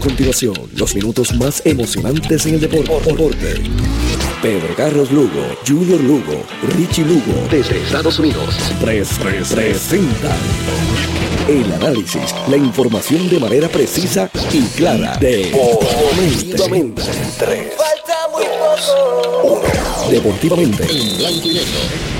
continuación, los minutos más emocionantes en el deporte. Pedro Carlos Lugo, Junior Lugo, Richie Lugo, desde Estados Unidos. presentan el análisis, la información de manera precisa y clara. Deportivamente. Falta muy poco. Deportivamente. En blanco y negro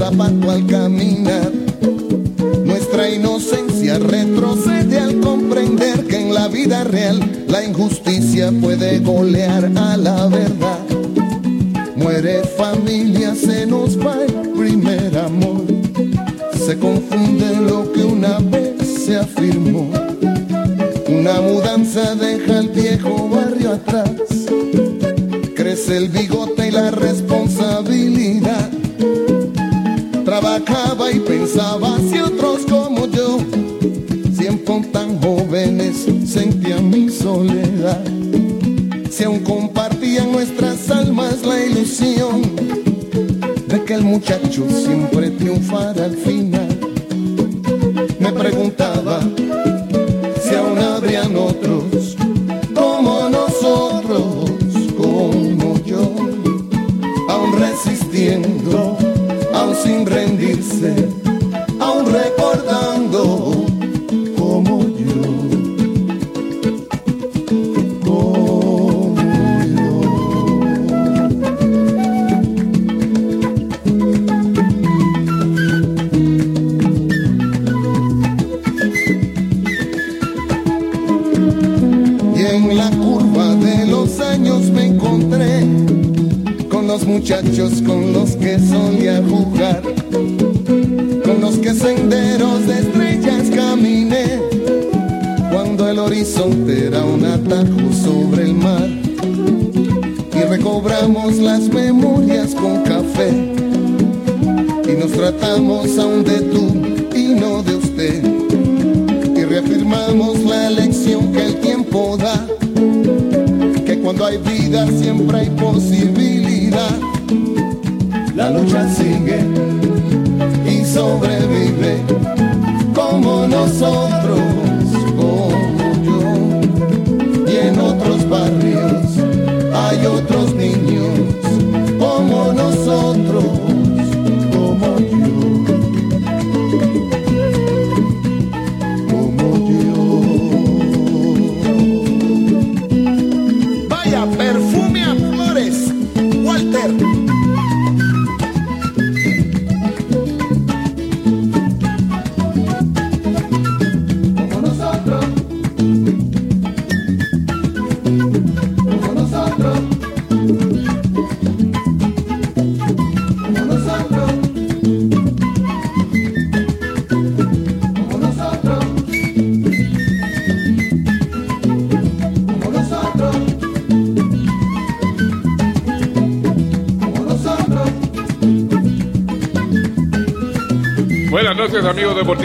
al caminar. Recobramos las memorias con café, y nos tratamos aún de tú y no de usted, y reafirmamos la lección que el tiempo da, que cuando hay vida siempre hay posibilidad. La lucha sigue y sobrevive como nosotros, como yo. Y en otros barrios hay otros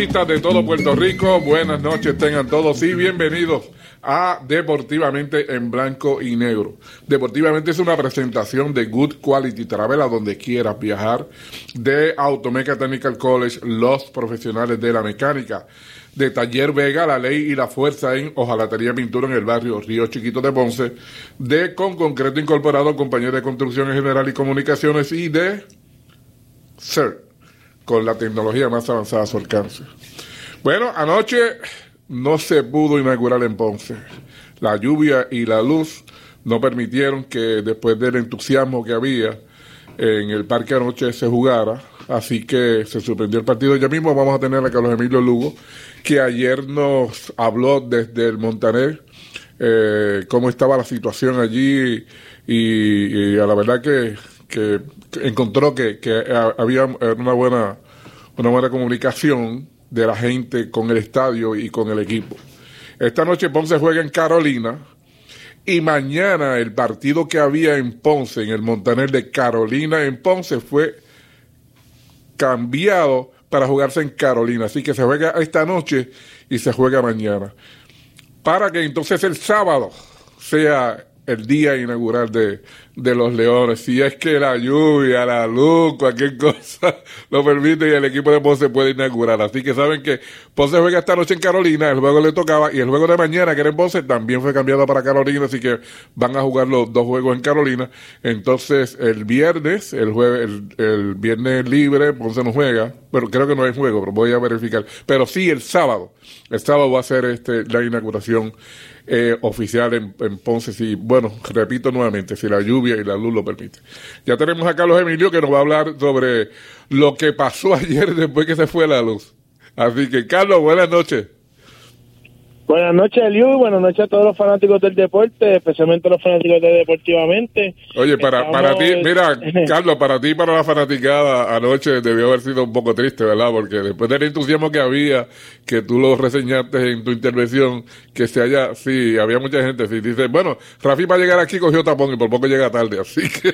de todo Puerto Rico, buenas noches tengan todos y bienvenidos a Deportivamente en Blanco y Negro. Deportivamente es una presentación de Good Quality Travel a donde quieras viajar, de Automeca Technical College, los profesionales de la mecánica, de Taller Vega, la ley y la fuerza en Ojalatería Pintura en el barrio Río Chiquito de Ponce, de Con Concreto Incorporado, compañía de construcción en general y comunicaciones y de CERT con la tecnología más avanzada a su alcance. Bueno, anoche no se pudo inaugurar en Ponce. La lluvia y la luz no permitieron que después del entusiasmo que había en el parque anoche se jugara, así que se suspendió el partido. Ya mismo vamos a tener a Carlos Emilio Lugo, que ayer nos habló desde el Montaner eh, cómo estaba la situación allí y, a la verdad que, que encontró que, que había una buena, una buena comunicación de la gente con el estadio y con el equipo. Esta noche Ponce juega en Carolina y mañana el partido que había en Ponce, en el Montaner de Carolina en Ponce, fue cambiado para jugarse en Carolina. Así que se juega esta noche y se juega mañana. Para que entonces el sábado sea el día inaugural de, de los Leones. Si es que la lluvia, la luz, cualquier cosa lo permite y el equipo de Ponce puede inaugurar. Así que saben que Ponce juega esta noche en Carolina, el juego le tocaba y el juego de mañana, que era en Ponce, también fue cambiado para Carolina, así que van a jugar los dos juegos en Carolina. Entonces, el viernes, el jueves, el, viernes libre, Ponce no juega, pero creo que no hay juego, pero voy a verificar. Pero sí, el sábado, el sábado va a ser este, la inauguración eh, oficial en, Ponce. Si, bueno, repito nuevamente, si la lluvia y la luz lo permiten. Ya tenemos a Carlos Emilio que nos va a hablar sobre lo que pasó ayer después que se fue la luz. Así que, Carlos, buenas noches. Buenas noches, Eliu, buenas noches a todos los fanáticos del deporte, especialmente los fanáticos de Deportivamente. Oye, para, para ti, mira, Carlos, para ti y para la fanaticada, anoche debió haber sido un poco triste, ¿verdad? Porque después del entusiasmo que había, que tú lo reseñaste en tu intervención, que se haya, sí, había mucha gente, sí, dice, bueno, Rafi para llegar aquí cogió tapón y por poco llega tarde, así que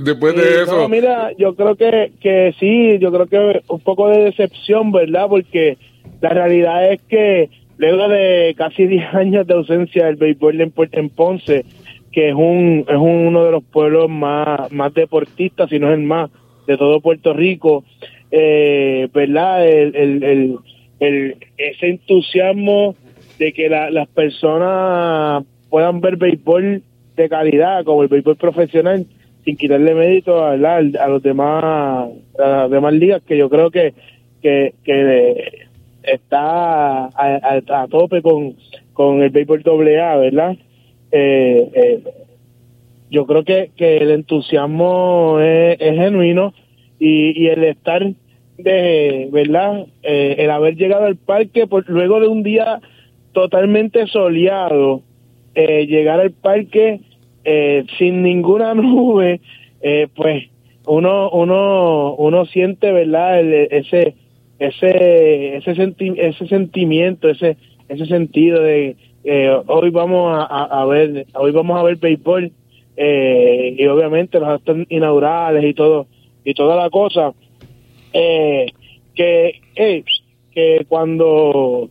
después de eso... No, mira, yo creo que, que sí, yo creo que un poco de decepción, ¿verdad? Porque la realidad es que luego de casi 10 años de ausencia del béisbol en, en Ponce, que es un es uno de los pueblos más, más deportistas, si no es el más, de todo Puerto Rico, eh, ¿verdad? El, el, el, ese entusiasmo de que las personas puedan ver béisbol de calidad, como el béisbol profesional, sin quitarle mérito a, a los demás a las demás ligas, que yo creo que, que está a, tope con, con el béisbol doble A, ¿verdad? Eh, eh, yo creo que, que el entusiasmo es, genuino y, y, el estar de, ¿verdad? Eh, el haber llegado al parque luego de un día totalmente soleado, llegar al parque sin ninguna nube, pues uno, uno, uno siente, ¿verdad? ese ese ese, ese sentimiento, ese ese sentido de eh, hoy vamos a, ver hoy vamos a ver béisbol eh, y obviamente los actos inaugurales y todo y toda la cosa eh, que que cuando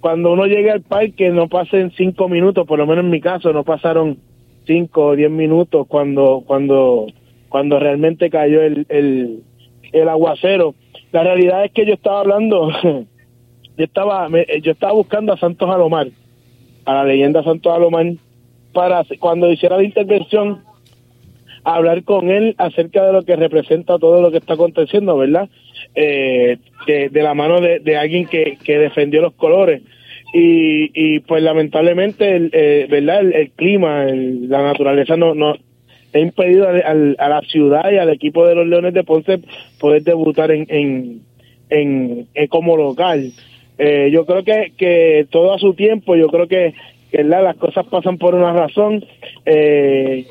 cuando uno llegue al parque no pasen cinco minutos por lo menos en mi caso no pasaron cinco o diez minutos cuando cuando cuando realmente cayó el, el, el aguacero la realidad es que yo estaba hablando, yo estaba, yo estaba buscando a Santos Alomar, a la leyenda Santos Alomar, para cuando hiciera la intervención, hablar con él acerca de lo que representa todo lo que está aconteciendo, ¿verdad? Eh, de, la mano de, alguien que, que, defendió los colores. Y, y pues lamentablemente, el, eh, ¿verdad? El, clima, la naturaleza no, no, ha impedido a, la ciudad y al equipo de los Leones de Ponce poder debutar en, en, como local. Eh, yo creo que, que todo a su tiempo, yo creo que, que las cosas pasan por una razón. Eh,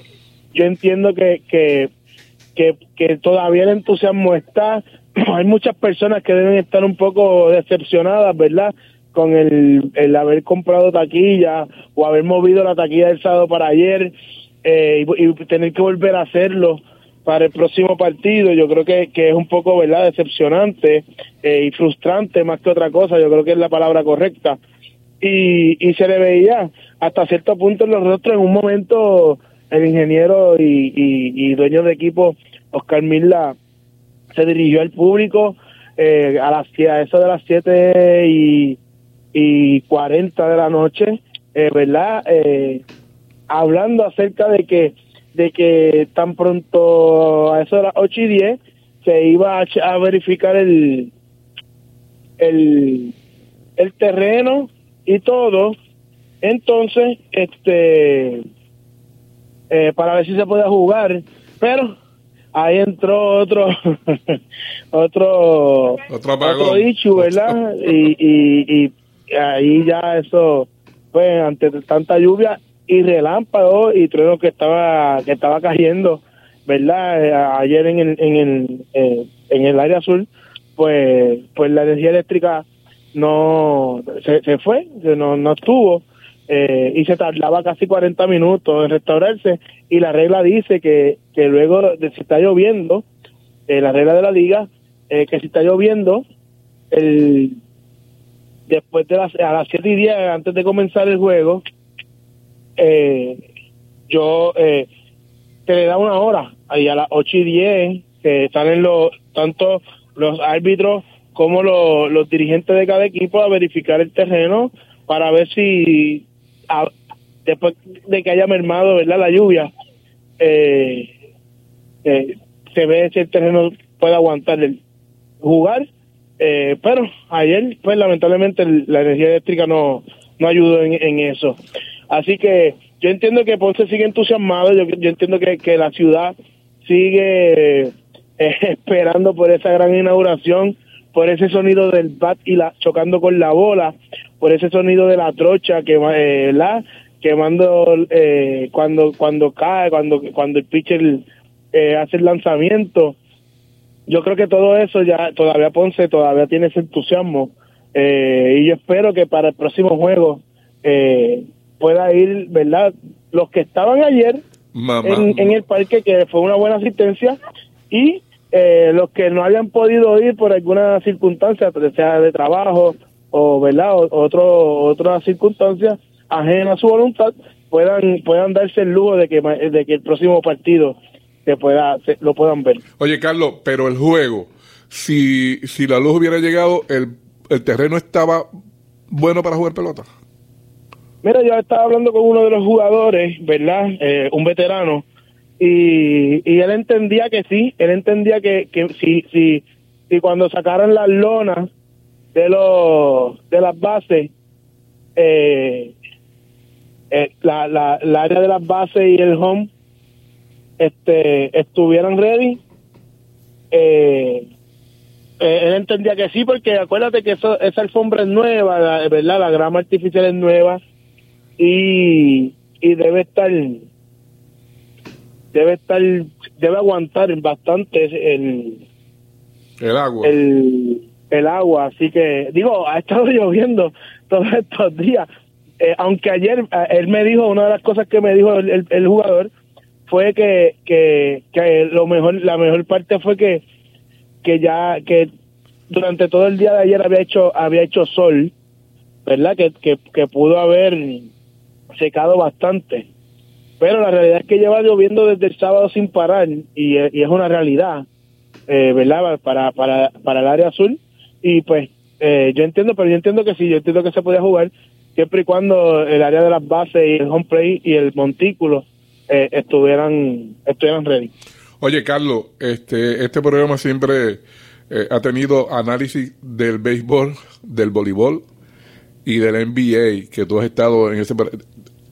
yo entiendo que, que, que, todavía el entusiasmo está. Hay muchas personas que deben estar un poco decepcionadas, ¿verdad? Con el, el haber comprado taquilla o haber movido la taquilla del sábado para ayer. Eh, y, tener que volver a hacerlo para el próximo partido. Yo creo que, que es un poco, ¿verdad?, decepcionante eh, y frustrante más que otra cosa. Yo creo que es la palabra correcta. Y, y se le veía hasta cierto punto en los rostros en un momento el ingeniero y, y, dueño de equipo Oscar Milla se dirigió al público eh, a las a eso de las 7 y, y 40 de la noche, eh, ¿verdad? Eh, hablando acerca de que de que tan pronto a eso de las 8 y 10 se iba a, verificar el, el, el terreno y todo. Entonces, este, eh, para ver si se podía jugar, pero ahí entró otro, otro, otro, otro ¿verdad? y, y, y ahí ya eso, pues, ante tanta lluvia, y relámpago y trueno que estaba que estaba cayendo verdad eh, ayer en el en el eh, en el área azul pues pues la energía eléctrica no se, se fue no no estuvo eh, y se tardaba casi 40 minutos en restaurarse y la regla dice que, que luego de si está lloviendo la regla de la liga que si está lloviendo el después de las a las 7 y 10 antes de comenzar el juego eh, yo eh, te le da una hora, ahí a las 8 y 10, que salen los, tanto los árbitros como los, dirigentes de cada equipo a verificar el terreno para ver si después de que haya mermado verdad la lluvia eh, eh, se ve si el terreno puede aguantar el jugar. Eh, pero ayer pues lamentablemente la energía eléctrica no no ayudó en eso Así que yo entiendo que Ponce sigue entusiasmado, yo, entiendo que, que la ciudad sigue eh, esperando por esa gran inauguración, por ese sonido del bat y la chocando con la bola, por ese sonido de la trocha que eh, la quemando eh, cuando cuando cae, cuando cuando el pitcher eh, hace el lanzamiento. Yo creo que todo eso ya todavía Ponce todavía tiene ese entusiasmo eh, y yo espero que para el próximo juego eh, pueda ir, ¿verdad? Los que estaban ayer en, el parque, que fue una buena asistencia, y eh, los que no hayan podido ir por alguna circunstancia, sea de trabajo o, ¿verdad? O, otro, otras circunstancias ajena a su voluntad, puedan, puedan darse el lujo de que, de que el próximo partido se pueda, lo puedan ver. Oye, Carlos, pero el juego, si, si la luz hubiera llegado, el, el terreno estaba bueno para jugar pelota. Mira, yo estaba hablando con uno de los jugadores, ¿verdad? Eh, un veterano, y, y él entendía que sí, él entendía que, que si, si, si cuando sacaran las lonas de los de las bases, eh, eh, la, la, la área de las bases y el home este estuvieran ready, eh, él entendía que sí, porque acuérdate que eso, esa alfombra es nueva, ¿verdad? La grama artificial es nueva y, y debe estar debe estar debe aguantar bastante el el agua. el, el agua así que digo ha estado lloviendo todos estos días. Eh, aunque ayer eh, él me dijo una de las cosas que me dijo el, el, jugador fue que, que, que lo mejor la mejor parte fue que que ya que durante todo el día de ayer había hecho había hecho sol verdad que, que, que pudo haber secado bastante. Pero la realidad es que lleva lloviendo desde el sábado sin parar y, es una realidad, eh, ¿verdad? Para, para, para el área azul. Y pues eh, yo entiendo, pero yo entiendo que sí, yo entiendo que se podía jugar siempre y cuando el área de las bases y el home play y el montículo eh, estuvieran, estuvieran ready. Oye, Carlos, este, este programa siempre eh, ha tenido análisis del béisbol, del voleibol y del NBA, que tú has estado en ese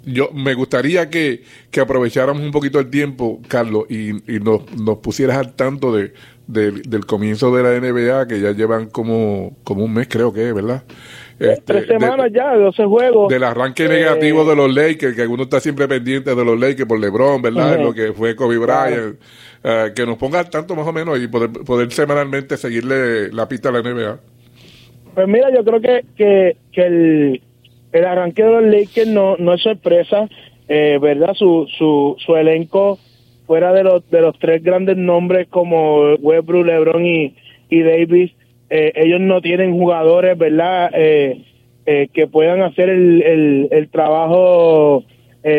yo me gustaría que, que, aprovecháramos un poquito el tiempo, Carlos, y, y nos, nos, pusieras al tanto de, del comienzo de la NBA, que ya llevan como, como un mes, creo que es, ¿verdad? Este, Tres semanas ya, 12 juegos. Del arranque negativo eh, de los Lakers, que uno está siempre pendiente de los Lakers por LeBron, ¿verdad? Lo que fue Kobe Bryant. Eh, que nos ponga al tanto más o menos y poder, poder semanalmente seguirle la pista a la NBA. Pues mira, yo creo que, que, que el el arranque de los Lakers no, no es sorpresa, eh, ¿verdad? Su, su, su elenco fuera de los de los tres grandes nombres como Westbrook, LeBron y, y Davis, eh, ellos no tienen jugadores, ¿verdad? Eh, eh, que puedan hacer el, el, el trabajo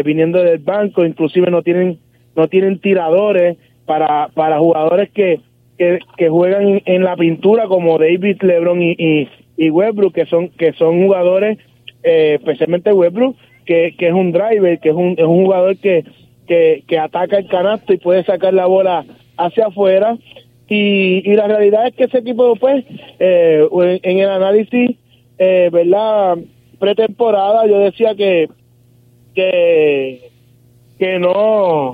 viniendo del banco, inclusive no tienen no tienen tiradores para para jugadores que que, que juegan en, la pintura como Davis, LeBron y, y, y Westbrook, que son que son jugadores, especialmente Westbrook, que, que es un driver, que es un, es un jugador que que, que ataca el canasto y puede sacar la bola hacia afuera. Y, y la realidad es que ese equipo, pues, eh, en, el análisis, eh, ¿verdad? Pretemporada, yo decía que, que, que no,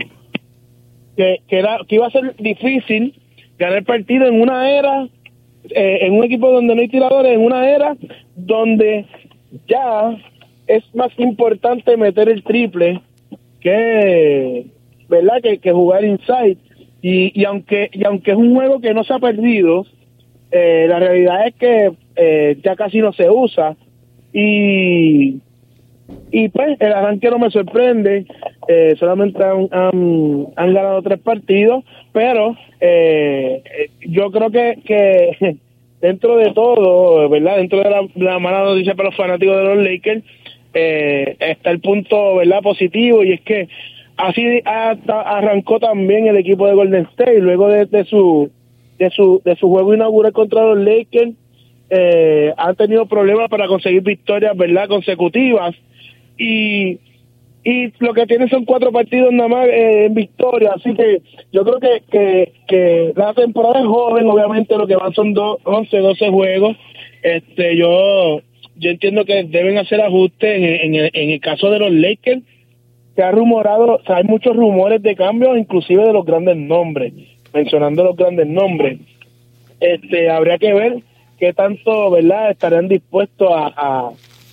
que, que, era, que iba a ser difícil ganar partido en una era, eh, en un equipo donde no hay tiradores, en una era donde ya es más importante meter el triple que, ¿verdad? Que, jugar inside. Y, y, aunque, y aunque es un juego que no se ha perdido, eh, la realidad es que eh, ya casi no se usa. Y, y pues el arranque no me sorprende. Eh, solamente han, ganado tres partidos, pero yo creo que, que dentro de todo, ¿verdad? Dentro de la, la mala noticia para los fanáticos de los Lakers, eh, está el punto verdad positivo y es que así arrancó también el equipo de Golden State luego de, su de su de su juego inaugural contra los Lakers eh, han tenido problemas para conseguir victorias verdad consecutivas y y lo que tienen son cuatro partidos nada más eh, en victoria así que yo creo que, que, que la temporada es joven obviamente lo que van son dos, 11 12 juegos este yo yo entiendo que deben hacer ajustes en, el, en el caso de los Lakers. Se ha rumorado, o sea, hay muchos rumores de cambios, inclusive de los grandes nombres, mencionando los grandes nombres. Este, habría que ver qué tanto, ¿verdad?, estarán dispuestos a,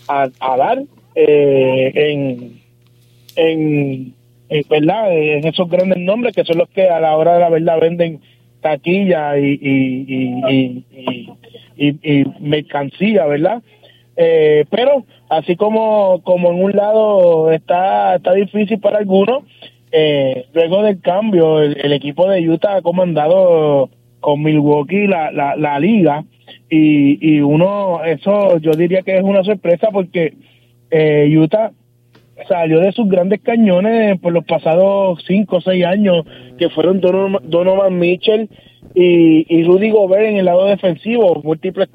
a, dar eh, en, en, ¿verdad?, en esos grandes nombres que son los que a la hora de la verdad venden taquilla y, y, y, y mercancía, ¿verdad? Eh, pero así como, como en un lado está, está difícil para algunos, eh, luego del cambio, el, equipo de Utah ha comandado con Milwaukee la, la, la liga y, y uno, eso yo diría que es una sorpresa porque eh, Utah salió de sus grandes cañones por los pasados cinco o seis años, que fueron Donovan, Mitchell y, Rudy Gobert en el lado defensivo, múltiples,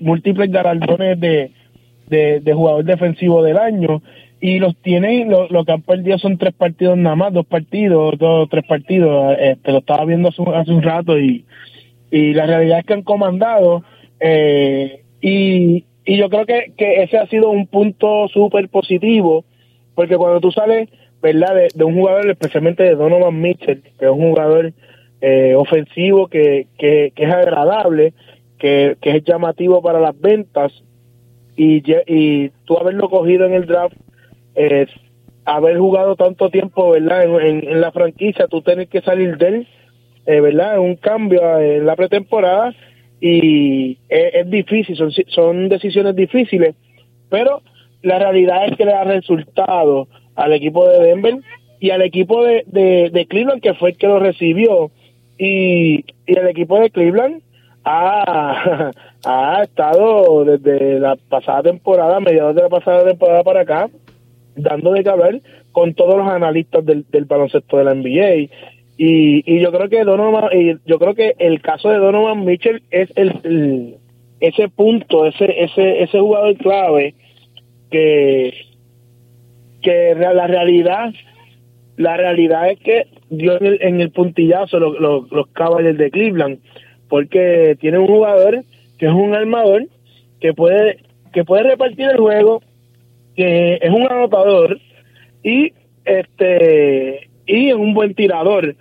múltiples galardones de, de, jugador defensivo del año. Y los tienen, lo, que han perdido son tres partidos nada más, dos partidos, dos, tres partidos, este, lo estaba viendo hace, un rato y, y la realidad es que han comandado eh, y, y yo creo que, que ese ha sido un punto súper positivo porque cuando tú sales, ¿verdad? De, un jugador, especialmente de Donovan Mitchell, que es un jugador eh, ofensivo que, que, es agradable, que, es llamativo para las ventas, y, y tú haberlo cogido en el draft, es haber jugado tanto tiempo, ¿verdad? En, la franquicia, tú tienes que salir de él, eh, ¿verdad? Un cambio en la pretemporada y es, difícil, son, son decisiones difíciles, pero la realidad es que le da resultado al equipo de Denver y al equipo de, de, Cleveland, que fue el que lo recibió, y, y el equipo de Cleveland ha, ha estado desde la pasada temporada, mediados de la pasada temporada para acá, dando de caber con todos los analistas del baloncesto de la NBA. Y, y yo creo que Donovan, y yo creo que el caso de Donovan Mitchell es el, ese punto, ese, ese, ese jugador clave que, que la realidad, la realidad es que dio en el, en el puntillazo los, los, los Cavaliers de Cleveland porque tiene un jugador que es un armador que puede que puede repartir el juego, que es un anotador y este y es un buen tirador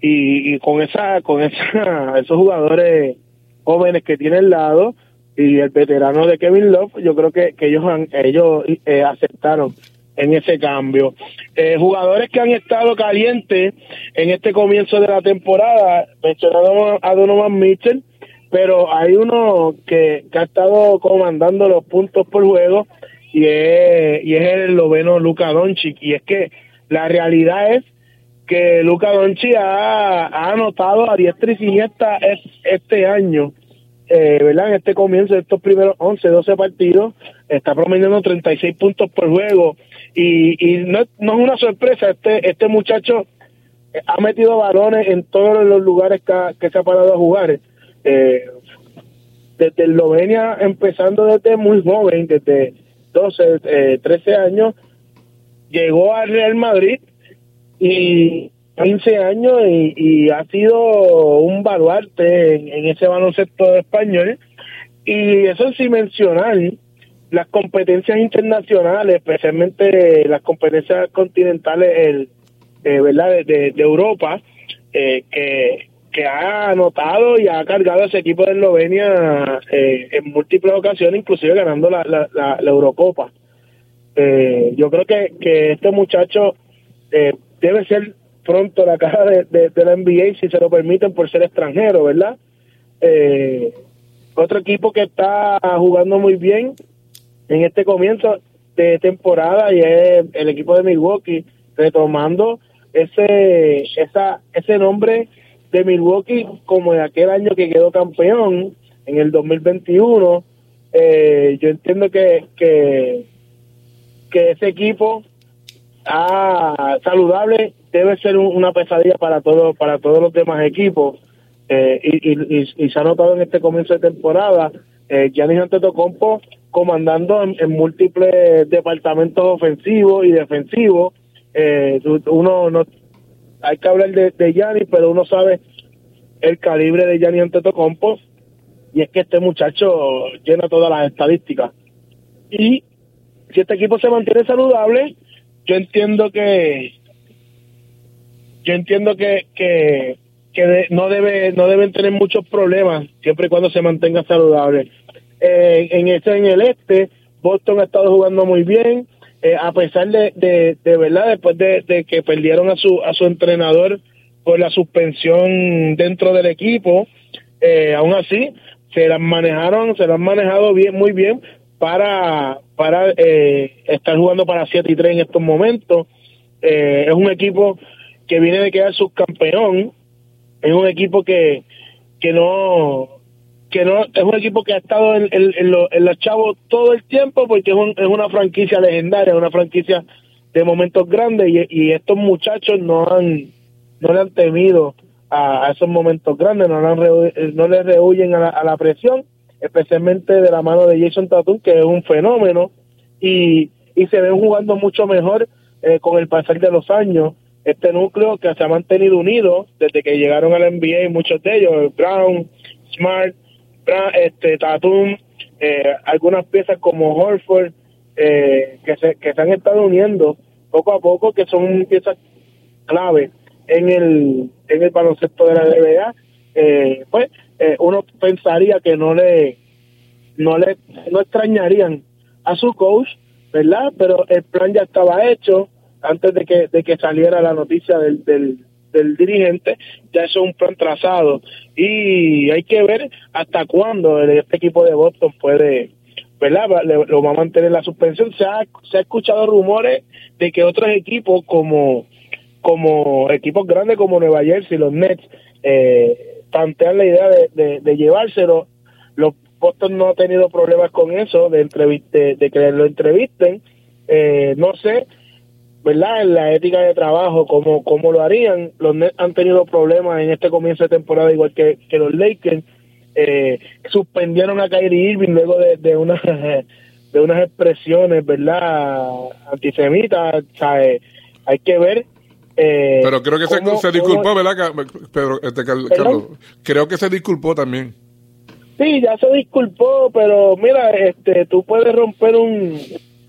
y, con esa con esa esos jugadores jóvenes que tiene al lado y el veterano de Kevin Love, yo creo que, que ellos han, ellos eh, aceptaron en ese cambio. Eh, jugadores que han estado calientes en este comienzo de la temporada, mencionamos a Donovan Mitchell, pero hay uno que, ha estado comandando los puntos por juego y es, y es el noveno Luca Doncic. Y es que la realidad es que Luca Donchi ha, anotado a diestra y siniestra este año, eh, ¿verdad? En este comienzo de estos primeros 11, 12 partidos, está promediando 36 puntos por juego y, y no, no es una sorpresa, este, este muchacho ha metido balones en todos los lugares que, se ha parado a jugar. Eh, desde Eslovenia, empezando desde muy joven, desde 12, eh, 13 años, llegó al Real Madrid y 15 años y, ha sido un baluarte en, ese baloncesto español. Y eso sin mencionar las competencias internacionales, especialmente las competencias continentales, el, eh, ¿verdad? De, Europa, eh, que, que ha anotado y ha cargado a ese equipo de Eslovenia eh, en múltiples ocasiones, inclusive ganando la, la, la, Eurocopa. Eh, yo creo que, que este muchacho eh, debe ser pronto la cara de, la NBA si se lo permiten por ser extranjero, ¿verdad? Eh, otro equipo que está jugando muy bien en este comienzo de temporada y es el equipo de Milwaukee retomando ese esa ese nombre de Milwaukee como de aquel año que quedó campeón en el 2021 eh, yo entiendo que, que que ese equipo ah, saludable debe ser una pesadilla para todos para todos los demás equipos. Eh, y, se ha notado en este comienzo de temporada eh, Giannis Antetokounmpo comandando en, múltiples departamentos ofensivos y defensivos. Eh, uno no hay que hablar de, de Giannis pero uno sabe el calibre de Giannis Antetokounmpo y es que este muchacho llena todas las estadísticas. Y si este equipo se mantiene saludable yo entiendo que yo entiendo que, que, no debe no deben tener muchos problemas siempre y cuando se mantenga saludable. Eh, en este en el este Boston ha estado jugando muy bien eh, a pesar de, de, verdad después de, que perdieron a su a su entrenador por la suspensión dentro del equipo eh, aún así se las manejaron se las han manejado bien muy bien para para eh, estar jugando para 7 y 3 en estos momentos. Eh, es un equipo que viene de quedar subcampeón, es un equipo que, que no que no es un equipo que ha estado en, en, los chavos todo el tiempo porque es, es, una franquicia legendaria, una franquicia de momentos grandes y, estos muchachos no han no le han temido a, esos momentos grandes, no, le no le rehuyen a la, presión, especialmente de la mano de Jason Tatum, que es un fenómeno, y, y se ven jugando mucho mejor eh, con el pasar de los años. Este núcleo que se ha mantenido unido desde que llegaron al NBA, muchos de ellos, Brown, Smart, este, Tatum, eh, algunas piezas como Horford, eh, que, se, que se han estado uniendo poco a poco, que son piezas clave en el, en el baloncesto de la NBA, eh, pues eh, uno pensaría que no le, no le, no extrañarían a su coach, ¿verdad? Pero el plan ya estaba hecho, antes de que, de que saliera la noticia del, del, dirigente, ya es un plan trazado. Y hay que ver hasta cuándo este equipo de Boston puede, ¿verdad? lo va a mantener la suspensión. Se ha, se ha escuchado rumores de que otros equipos como, como equipos grandes como Nueva Jersey, los Nets, eh, plantean la idea de, de, llevárselo. Los Boston no ha tenido problemas con eso, de, que lo entrevisten. Eh, no sé ¿verdad? En la ética de trabajo, como, como lo harían. Los Nets han tenido problemas en este comienzo de temporada, igual que, los Lakers. Eh, suspendieron a Kyrie Irving luego de, de, una, de unas expresiones, ¿verdad? Antisemitas, ¿sabes? Hay que ver. Eh, Pero creo que se, se, disculpó, ¿verdad, Pedro? Este, Carlos? Creo que se disculpó también. Sí, ya se disculpó, pero mira, este, tú puedes romper un,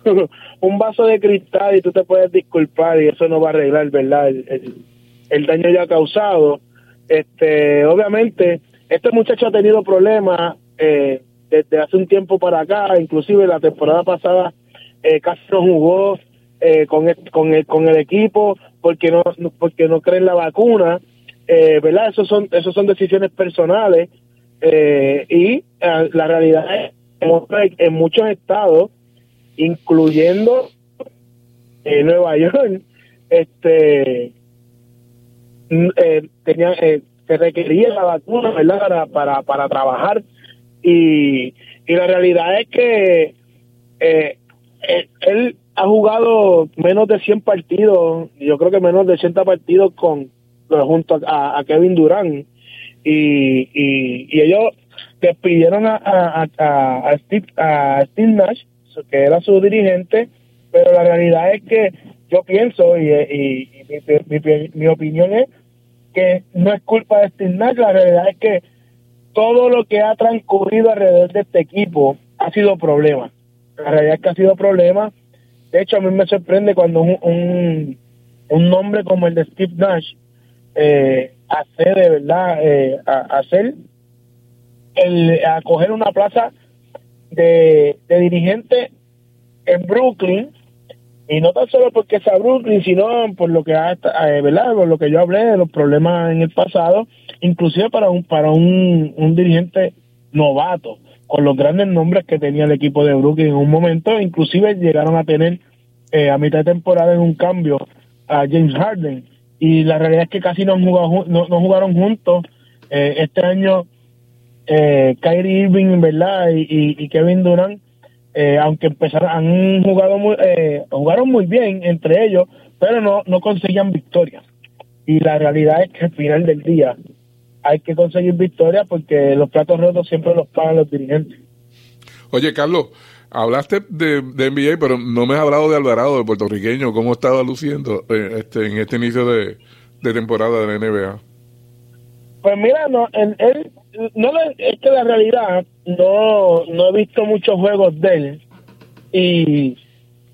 un vaso de cristal y tú te puedes disculpar y eso no va a arreglar, ¿verdad? El, daño ya causado. Este, obviamente, este muchacho ha tenido problemas eh, desde hace un tiempo para acá, inclusive la temporada pasada eh, casi no jugó eh, con, el, con, el, con el equipo porque no porque no creen la vacuna, eh, ¿verdad? Esos son, esos son decisiones personales eh, y la realidad es que en muchos estados incluyendo en Nueva York, este eh, tenía, eh, se requería la vacuna, ¿verdad? Para, para, para trabajar. Y, y la realidad es que eh, eh, él ha jugado menos de 100 partidos, yo creo que menos de 80 partidos con junto a, Kevin Durant. Y, y, ellos despidieron a, a, a, Steve, a Steve Nash, que era su dirigente, pero la realidad es que yo pienso y, y, mi, mi, opinión es que no es culpa de Steve Nash, la realidad es que todo lo que ha transcurrido alrededor de este equipo ha sido problema. La realidad es que ha sido problema. De hecho, a mí me sorprende cuando un, un, nombre como el de Steve Nash eh, hace de verdad, eh, a, hacer, el, a coger una plaza de, de dirigente en Brooklyn. Y no tan solo porque sea Brooklyn, sino por lo que ha, eh, ¿verdad? Por lo que yo hablé de los problemas en el pasado, inclusive para un para un, un dirigente novato, con los grandes nombres que tenía el equipo de Brooklyn en un momento, inclusive llegaron a tener eh, a mitad de temporada en un cambio a James Harden y la realidad es que casi no, jugado, no, jugaron juntos. Eh, este año eh, Kyrie Irving, ¿verdad? Y, y Kevin Durant eh, aunque empezaron, han jugado muy, eh, jugaron muy bien entre ellos, pero no, no conseguían victorias. Y la realidad es que al final del día hay que conseguir victorias porque los platos rotos siempre los pagan los dirigentes. Oye, Carlos, hablaste de, de NBA, pero no me has hablado de Alvarado, de puertorriqueño. ¿Cómo estaba luciendo eh, este, en este inicio de, de temporada de la NBA? Pues mira, no, él, no es que la realidad no, no he visto muchos juegos de él y,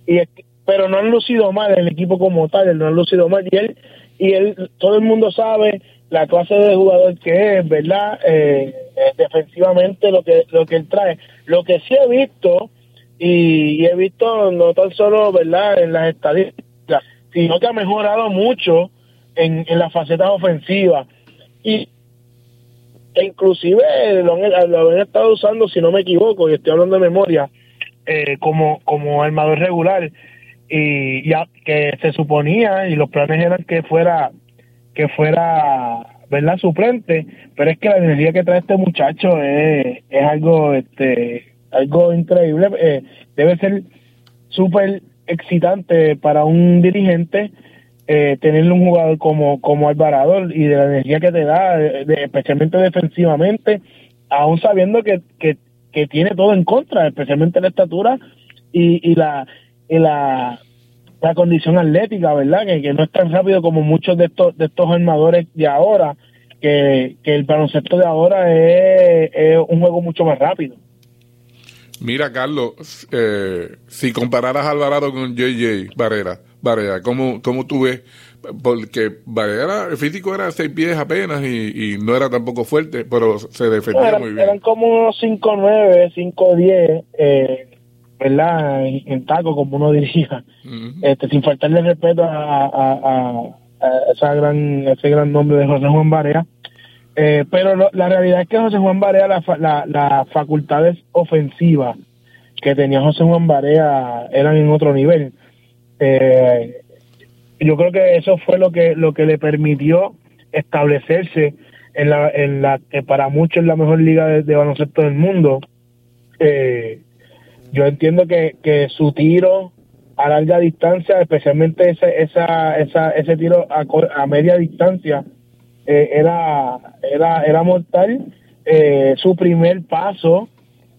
y pero no han lucido mal el equipo como tal, no han lucido mal y él y él todo el mundo sabe la clase de jugador que es, ¿verdad? Eh, eh, defensivamente lo que lo que él trae. Lo que sí he visto y, y he visto no tan solo, ¿verdad? En las estadísticas, sino que ha mejorado mucho en, las facetas ofensivas y e inclusive lo han, estado usando, si no me equivoco, y estoy hablando de memoria, eh, como, como armador regular, y ya que se suponía, y los planes eran que fuera, que fuera, ¿verdad?, suplente, pero es que la energía que trae este muchacho es, es algo, este, algo increíble, eh, debe ser súper excitante para un dirigente eh, tenerle un jugador como, como Alvarado y de la energía que te da, especialmente defensivamente, aún sabiendo que, que, tiene todo en contra, especialmente la estatura y, y la y la, la condición atlética, ¿verdad? Que, no es tan rápido como muchos de estos de estos armadores de ahora, que, que el baloncesto de ahora es, es un juego mucho más rápido. Mira, Carlos, eh, si compararas a Alvarado con JJ Barrera, Barrera, ¿cómo, cómo tú ves? Porque Barrera, el físico era seis pies apenas y, no era tampoco fuerte, pero se defendía muy bien. Eran como unos 5'9", 5'10", eh, ¿verdad? En, taco, como uno diría. este, sin faltarle respeto a, a, esa gran, ese gran nombre de José Juan Barea. Eh, pero la realidad es que José Juan Barea, las la, facultades ofensivas que tenía José Juan Barea eran en otro nivel. Eh, yo creo que eso fue lo que lo que le permitió establecerse en la en la que para muchos es la mejor liga de, baloncesto del mundo. Eh, yo entiendo que, que su tiro a larga distancia, especialmente ese, esa, esa, ese tiro a, a media distancia, eh, era, era, era mortal. Eh, su primer paso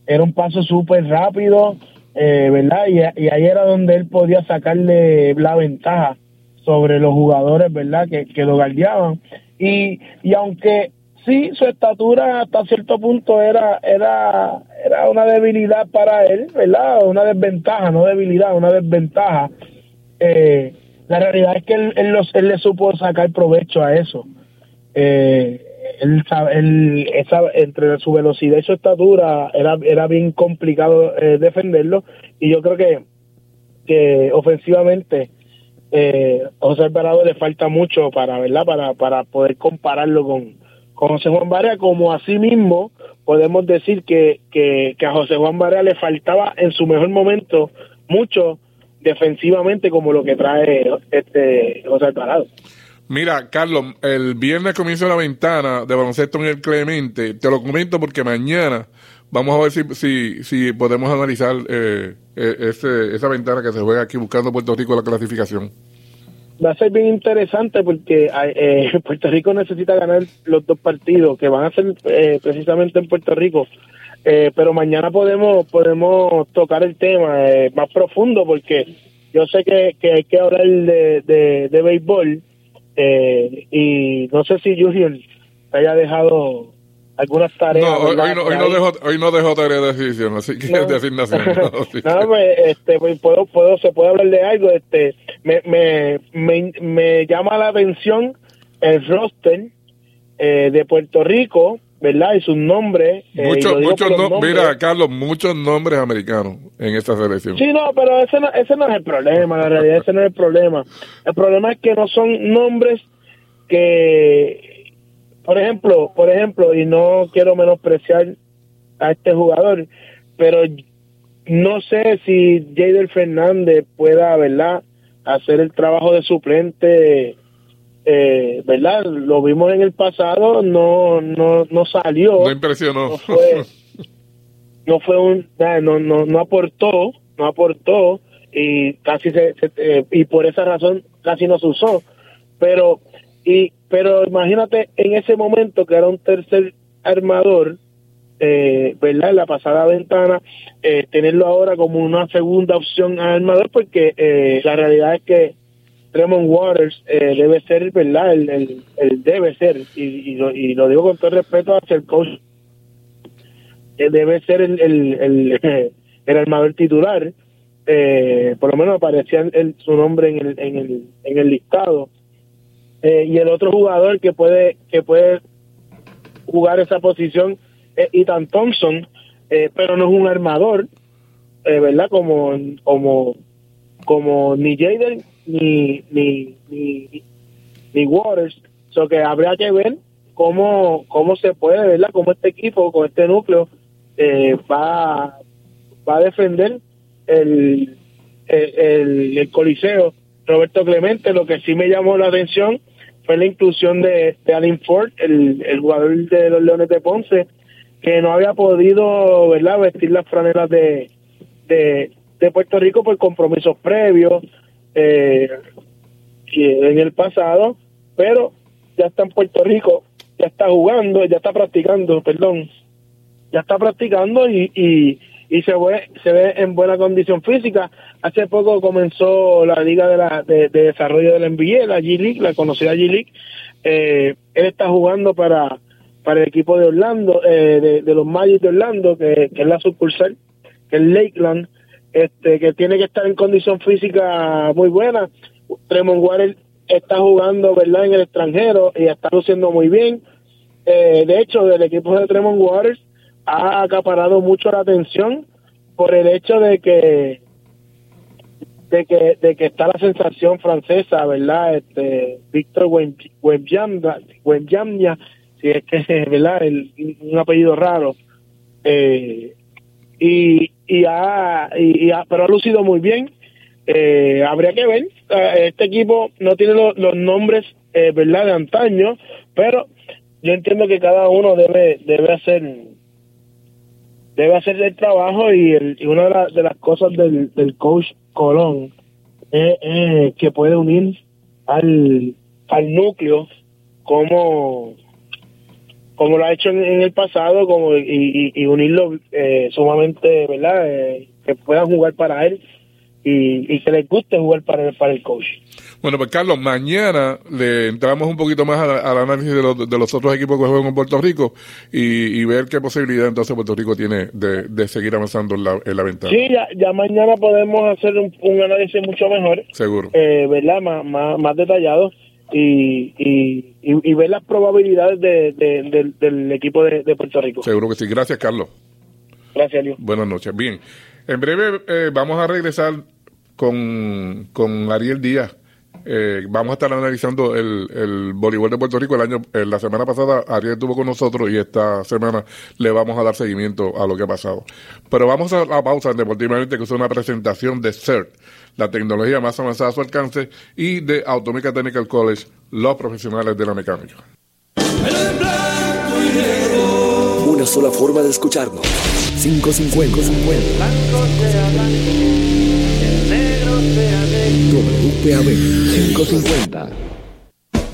era un paso súper rápido, eh, ¿verdad? Y, ahí era donde él podía sacarle la ventaja sobre los jugadores, ¿verdad? Que, que lo guardiaban. Y, y aunque sí, su estatura hasta cierto punto era, era, era una debilidad para él, ¿verdad? Una desventaja, no debilidad, una desventaja. la realidad es que él, él, él le supo sacar provecho a eso eh, él, él esa, entre su velocidad y su estatura era, era bien complicado eh, defenderlo y yo creo que, que ofensivamente eh, José Alvarado le falta mucho para verdad para, para poder compararlo con, con José Juan Barea como así mismo podemos decir que, que, que a José Juan Barea le faltaba en su mejor momento mucho defensivamente como lo que trae este José Alvarado Mira, Carlos, el viernes comienza la ventana de baloncesto en el Clemente. Te lo comento porque mañana vamos a ver si, si, si podemos analizar eh, eh, ese, esa ventana que se juega aquí buscando Puerto Rico la clasificación. Va a ser bien interesante porque eh, Puerto Rico necesita ganar los dos partidos que van a ser eh, precisamente en Puerto Rico. Eh, pero mañana podemos podemos tocar el tema eh, más profundo porque yo sé que, que hay que hablar de, de, de béisbol eh, y no sé si Junior haya dejado algunas tareas. No, hoy, no, hoy no dejo, hoy no dejo tarea de decisión, así que No. de asignación. no, sí. No, pues, este, pues, puedo, puedo, se puede hablar de algo. Este, me, me, me, me llama la atención el roster eh, de Puerto Rico, ¿verdad? Y sus nombres. eh, Muchos, muchos no- nombres. mira, Carlos, muchos nombres americanos en esta selección. Sí, no, pero ese no, ese no es el problema, la realidad ese no es el problema. El problema es que no son nombres que, por ejemplo, por ejemplo, y no quiero menospreciar a este jugador, pero no sé si Jader Fernández pueda, ¿verdad?, hacer el trabajo de suplente, eh, ¿verdad? Lo vimos en el pasado, no, no, no salió No impresionó. no fue no fue un no no no aportó no aportó y casi se, se- eh, y por esa razón casi no se usó pero y pero imagínate en ese momento que era un tercer armador eh, verdad en la pasada ventana eh, tenerlo ahora como una segunda opción al armador porque eh, la realidad es que Tremont Waters eh, debe ser verdad el, el, debe ser y, lo, y lo digo con todo respeto hacia el coach eh, debe ser el, el, el, armador titular. Por lo menos aparecía su nombre en el, en el, en el listado. Eh, y el otro jugador que puede que puede jugar esa posición es Ethan Thompson, eh, pero no es un armador, eh, ¿verdad? Como como como ni Jaden ni ni ni, ni Waters, so que habría que ver cómo cómo se puede, ¿verdad? Cómo este equipo con este núcleo eh, va va a defender el, el, el, el Coliseo Roberto Clemente. Lo que sí me llamó la atención fue la inclusión de, de Alin Ford, el, el jugador de los Leones de Ponce, que no había podido verdad vestir las franelas de, de, Puerto Rico por compromisos previos eh, en el pasado, pero ya está en Puerto Rico, ya está jugando, ya está practicando, perdón, ya está practicando y, y, y se ve se ve en buena condición física. Hace poco comenzó la liga de, la, de, de desarrollo de la NBA, la G League, la conocida G League. Eh, él está jugando para, para el equipo de Orlando, eh, de, los Magic de Orlando, que, que es la sucursal, que es Lakeland, este, que tiene que estar en condición física muy buena. Tremont Waters está jugando, ¿verdad?, en el extranjero y está luciendo muy bien. Eh, de hecho, del equipo de Tremont Waters ha acaparado mucho la atención por el hecho de que de que de que está la sensación francesa, ¿verdad? Este Víctor Wembanyama, si es que verdad, el, un apellido raro. Eh, y y ha, y, y ha- pero ha lucido muy bien. Eh, habría que ver. Eh, Este equipo no tiene lo- los nombres, eh, ¿verdad?, de antaño, pero yo entiendo que cada uno debe debe hacer debe hacer el trabajo y, el- y una de, de las cosas del, del coach Colón es, es que puede unir al, al núcleo como como lo ha hecho en, en el pasado como y, y- y unirlo eh, sumamente verdad Eh, que puedan jugar para él y, y que les guste jugar para el, para el coach Bueno, pues Carlos, mañana le entramos un poquito más al, análisis de los, de los otros equipos que juegan en Puerto Rico y, y ver qué posibilidad entonces Puerto Rico tiene de, de seguir avanzando en la, en la ventana. sí ya, ya mañana podemos hacer un, un análisis mucho mejor Seguro. eh, ¿verdad? Más, más, más detallado y, y, y, ver las probabilidades de, de- del- del equipo de, de Puerto Rico. Seguro que sí. Gracias, Carlos. Gracias, Leo. Buenas noches. Bien, en breve eh, vamos a regresar con, con Ariel Díaz Eh, vamos a estar analizando el, el voleibol de Puerto Rico el año, la semana pasada Ariel estuvo con nosotros y esta semana le vamos a dar seguimiento a lo que ha pasado. Pero vamos a la pausa deportivamente que es una presentación de CERT, la tecnología más avanzada a su alcance, y de Automica Technical College, los profesionales de la mecánica. Una sola forma de escucharnos. 550. 50. WPAB 550.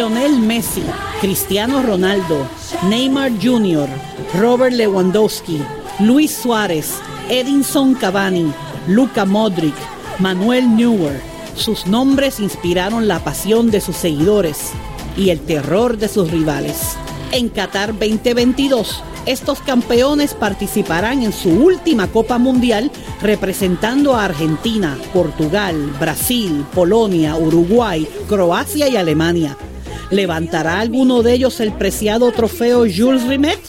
Lionel Messi, Cristiano Ronaldo, Neymar Jr., Robert Lewandowski, Luis Suárez, Edinson Cavani, Luca Modric, Manuel Neuer. Sus nombres inspiraron la pasión de sus seguidores y el terror de sus rivales. En Qatar 2022, estos campeones participarán en su última Copa Mundial representando a Argentina, Portugal, Brasil, Polonia, Uruguay, Croacia y Alemania. ¿Levantará alguno de ellos el preciado trofeo Jules Rimet?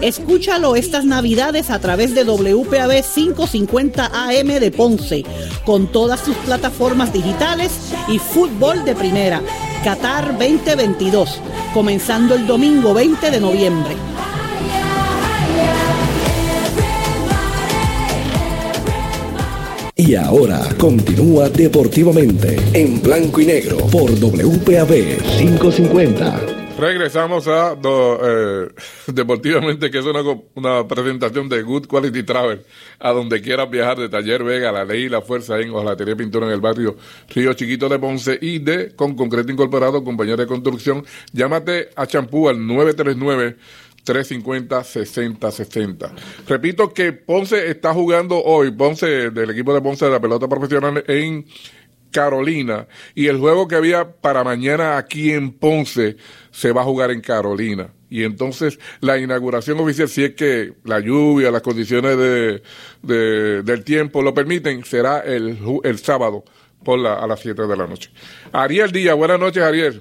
Escúchalo estas navidades a través de WPAB 550 AM de Ponce, con todas sus plataformas digitales y fútbol de primera. Qatar 2022, comenzando el domingo 20 de noviembre. Y ahora continúa deportivamente en blanco y negro por WPAB 550. Regresamos a eh, Deportivamente, que es una, una, presentación de Good Quality Travel, a donde quieras viajar, de Taller Vega, La Ley y La Fuerza en Ojalatería Pintura en el barrio Río Chiquito de Ponce y de Con Concreto Incorporado, compañía de construcción. Llámate a Champú al 939 350-60-60. Repito que Ponce está jugando hoy, Ponce, del equipo de Ponce de la pelota profesional en Carolina, y el juego que había para mañana aquí en Ponce se va a jugar en Carolina. Y entonces la inauguración oficial, si es que la lluvia, las condiciones de, del tiempo lo permiten, será el, el sábado por la, a las 7 de la noche. Ariel Díaz, buenas noches, Ariel.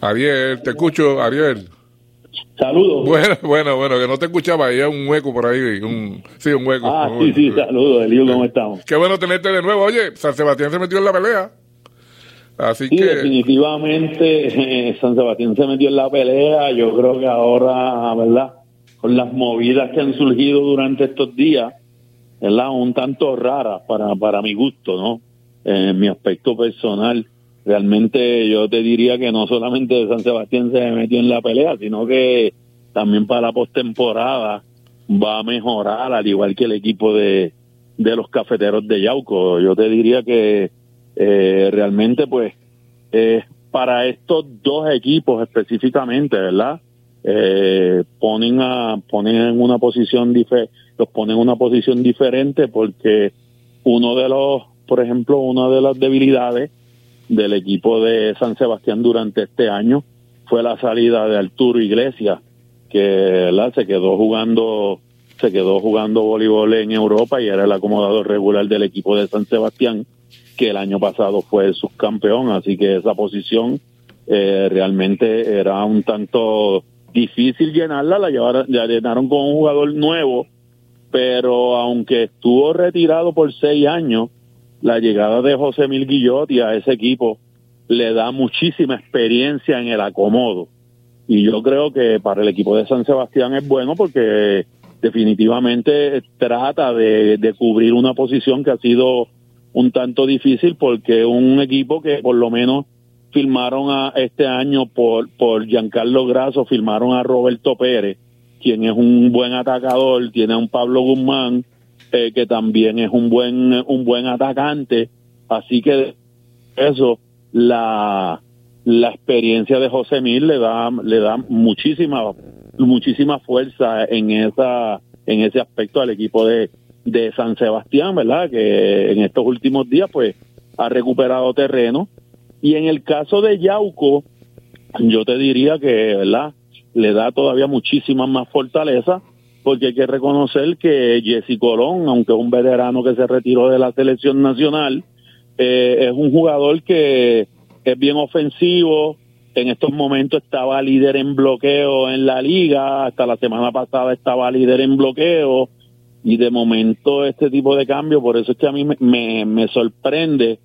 Ariel, te escucho, Ariel. Saludos. Bueno, bueno, bueno, que no te escuchaba, había un hueco por ahí, un, sí, un hueco. Ah, sí, sí, saludos, Elio, ¿cómo estamos? Qué bueno tenerte de nuevo. Oye, San Sebastián se metió en la pelea. Así sí, que... definitivamente San Sebastián se metió en la pelea. Yo creo que ahora, ¿verdad? Con las movidas que han surgido durante estos días, ¿verdad? Un tanto raras para, para mi gusto, ¿no? En mi aspecto personal realmente yo te diría que no solamente San Sebastián se metió en la pelea, sino que también para la postemporada va a mejorar, al igual que el equipo de, de los cafeteros de Yauco. Yo te diría que eh, realmente, pues, eh, para estos dos equipos específicamente, ¿verdad? Eh, ponen a ponen en una posición los ponen en una posición diferente porque uno de los, por ejemplo, una de las debilidades del equipo de San Sebastián durante este año fue la salida de Arturo Iglesias, que se quedó jugando se quedó jugando voleibol en Europa y era el acomodador regular del equipo de San Sebastián, que el año pasado fue subcampeón, así que esa posición eh, realmente era un tanto difícil llenarla, la, llevaron, la llenaron con un jugador nuevo, pero aunque estuvo retirado por seis años, la llegada de José Mil Guillotti a ese equipo le da muchísima experiencia en el acomodo. Y yo creo que para el equipo de San Sebastián es bueno porque definitivamente trata de, cubrir una posición que ha sido un tanto difícil porque un equipo que por lo menos firmaron a este año por, por Giancarlo Grasso, firmaron a Roberto Pérez, quien es un buen atacador, tiene a un Pablo Guzmán, eh, que también es un buen, un buen atacante, así que eso, la, la experiencia de José Mil le da, le da muchísima, muchísima fuerza en esa, en ese aspecto al equipo de, de San Sebastián, ¿verdad? Que en estos últimos días, pues, ha recuperado terreno y en el caso de Yauco, yo te diría que, ¿verdad? Le da todavía muchísima más fortaleza, porque hay que reconocer que Jesse Colón, aunque es un veterano que se retiró de la selección nacional, eh, es un jugador que es bien ofensivo. En estos momentos estaba líder en bloqueo en la liga, hasta la semana pasada estaba líder en bloqueo. Y de momento este tipo de cambio, por eso es que a mí me, me sorprende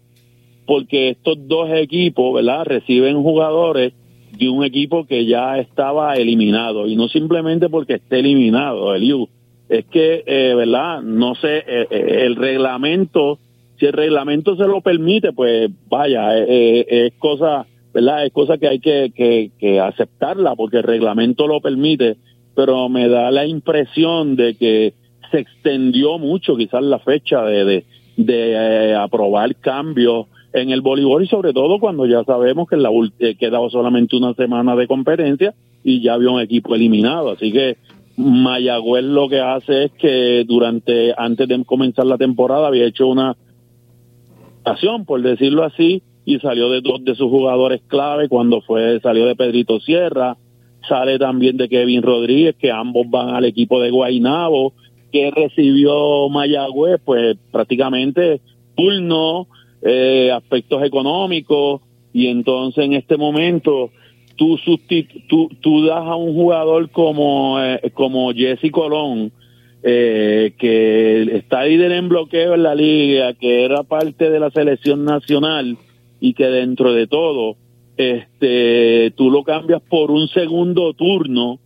porque estos dos equipos, ¿verdad? Reciben jugadores de un equipo que ya estaba eliminado y no simplemente porque esté eliminado, el Es que, eh, ¿verdad? No sé, eh, eh, el reglamento, si el reglamento se lo permite, pues vaya, es cosa, ¿verdad? Es cosa que hay que, que, que aceptarla porque el reglamento lo permite, pero me da la impresión de que se extendió mucho quizás la fecha de, de, de aprobar cambios en el voleibol y sobre todo cuando ya sabemos que la eh, quedaba solamente una semana de competencia y ya había un equipo eliminado. Así que Mayagüez lo que hace es que durante, antes de comenzar la temporada, había hecho una acción, por decirlo así, y salió de dos de sus jugadores clave cuando fue, salió de Pedrito Sierra, sale también de Kevin Rodríguez, que ambos van al equipo de Guainabo, que recibió Mayagüez, pues prácticamente turno, eh, aspectos económicos y entonces en este momento tú, tú, tú das a un jugador como, eh, como Jesse Colón, eh, que está líder en bloqueo en la liga, que era parte de la selección nacional y que dentro de todo, este, tú lo cambias por un segundo turno.